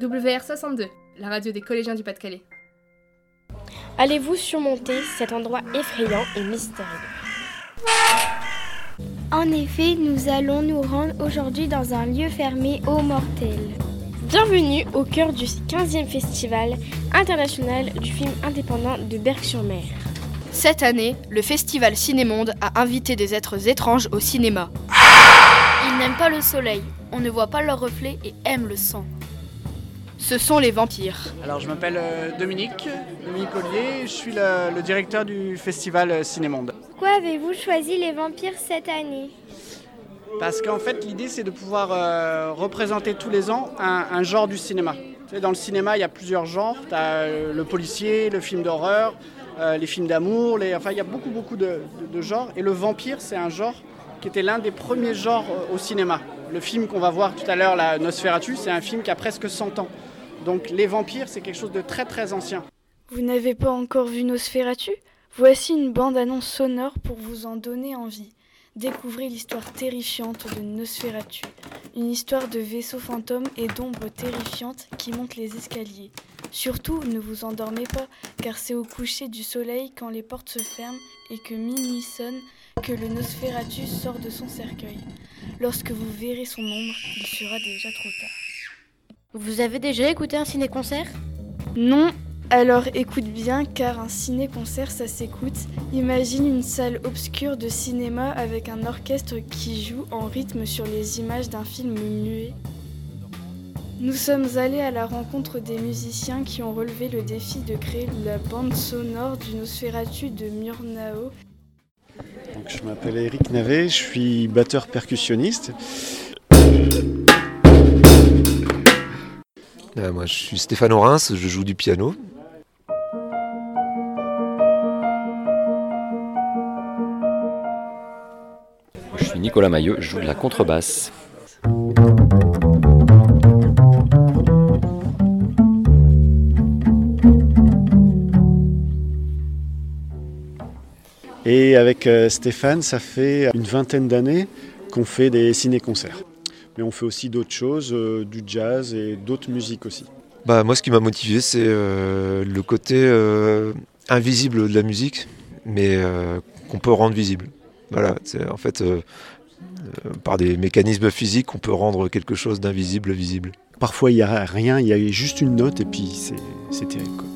WR62, la radio des collégiens du Pas-de-Calais. Allez-vous surmonter cet endroit effrayant et mystérieux? En effet, nous allons nous rendre aujourd'hui dans un lieu fermé aux mortels. Bienvenue au cœur du 15e Festival international du film indépendant de Berck-sur-Mer. Cette année, le festival Cinémonde a invité des êtres étranges au cinéma. Ils n'aiment pas le soleil, on ne voit pas leur reflet et aiment le sang. Ce sont les vampires. Alors je m'appelle euh, Dominique, Dominique Ollier, je suis le, le directeur du festival euh, Cinémonde. Pourquoi avez-vous choisi les vampires cette année? Parce qu'en fait l'idée c'est de pouvoir euh, représenter tous les ans un, un genre du cinéma. Tu sais, dans le cinéma il y a plusieurs genres, tu as le policier, le film d'horreur, euh, les films d'amour, les... enfin il y a beaucoup beaucoup de, de- de genres et le vampire c'est un genre qui était l'un des premiers genres au cinéma. Le film qu'on va voir tout à l'heure, la Nosferatu, c'est un film qui a presque 100 ans. Donc les vampires c'est quelque chose de très très ancien. Vous n'avez pas encore vu Nosferatu? Voici une bande-annonce sonore pour vous en donner envie. Découvrez l'histoire terrifiante de Nosferatu, une histoire de vaisseaux fantômes et d'ombres terrifiantes qui montent les escaliers. Surtout, ne vous endormez pas, car c'est au coucher du soleil, quand les portes se ferment et que minuit sonne, que le Nosferatu sort de son cercueil. Lorsque vous verrez son ombre, il sera déjà trop tard. Vous avez déjà écouté un ciné-concert? Non, alors écoute bien car un ciné-concert ça s'écoute. Imagine une salle obscure de cinéma avec un orchestre qui joue en rythme sur les images d'un film muet. Nous sommes allés à la rencontre des musiciens qui ont relevé le défi de créer la bande sonore du Nosferatu de Murnau. Je m'appelle Eric Navet, je suis batteur percussionniste. Euh, moi, je suis Stéphane Orens, je joue du piano. Je suis Nicolas Maillot, je joue de la contrebasse. Et avec euh, Stéphane, ça fait une vingtaine d'années qu'on fait des ciné-concerts. Mais on fait aussi d'autres choses, euh, du jazz et d'autres musiques aussi. Bah, moi, ce qui m'a motivé, c'est euh, le côté euh, invisible de la musique, mais euh, qu'on peut rendre visible. Voilà, c'est en fait par des mécanismes physiques, on peut rendre quelque chose d'invisible visible. Parfois, il n'y a rien, il y a juste une note et puis c'est c'est terrible. quoi.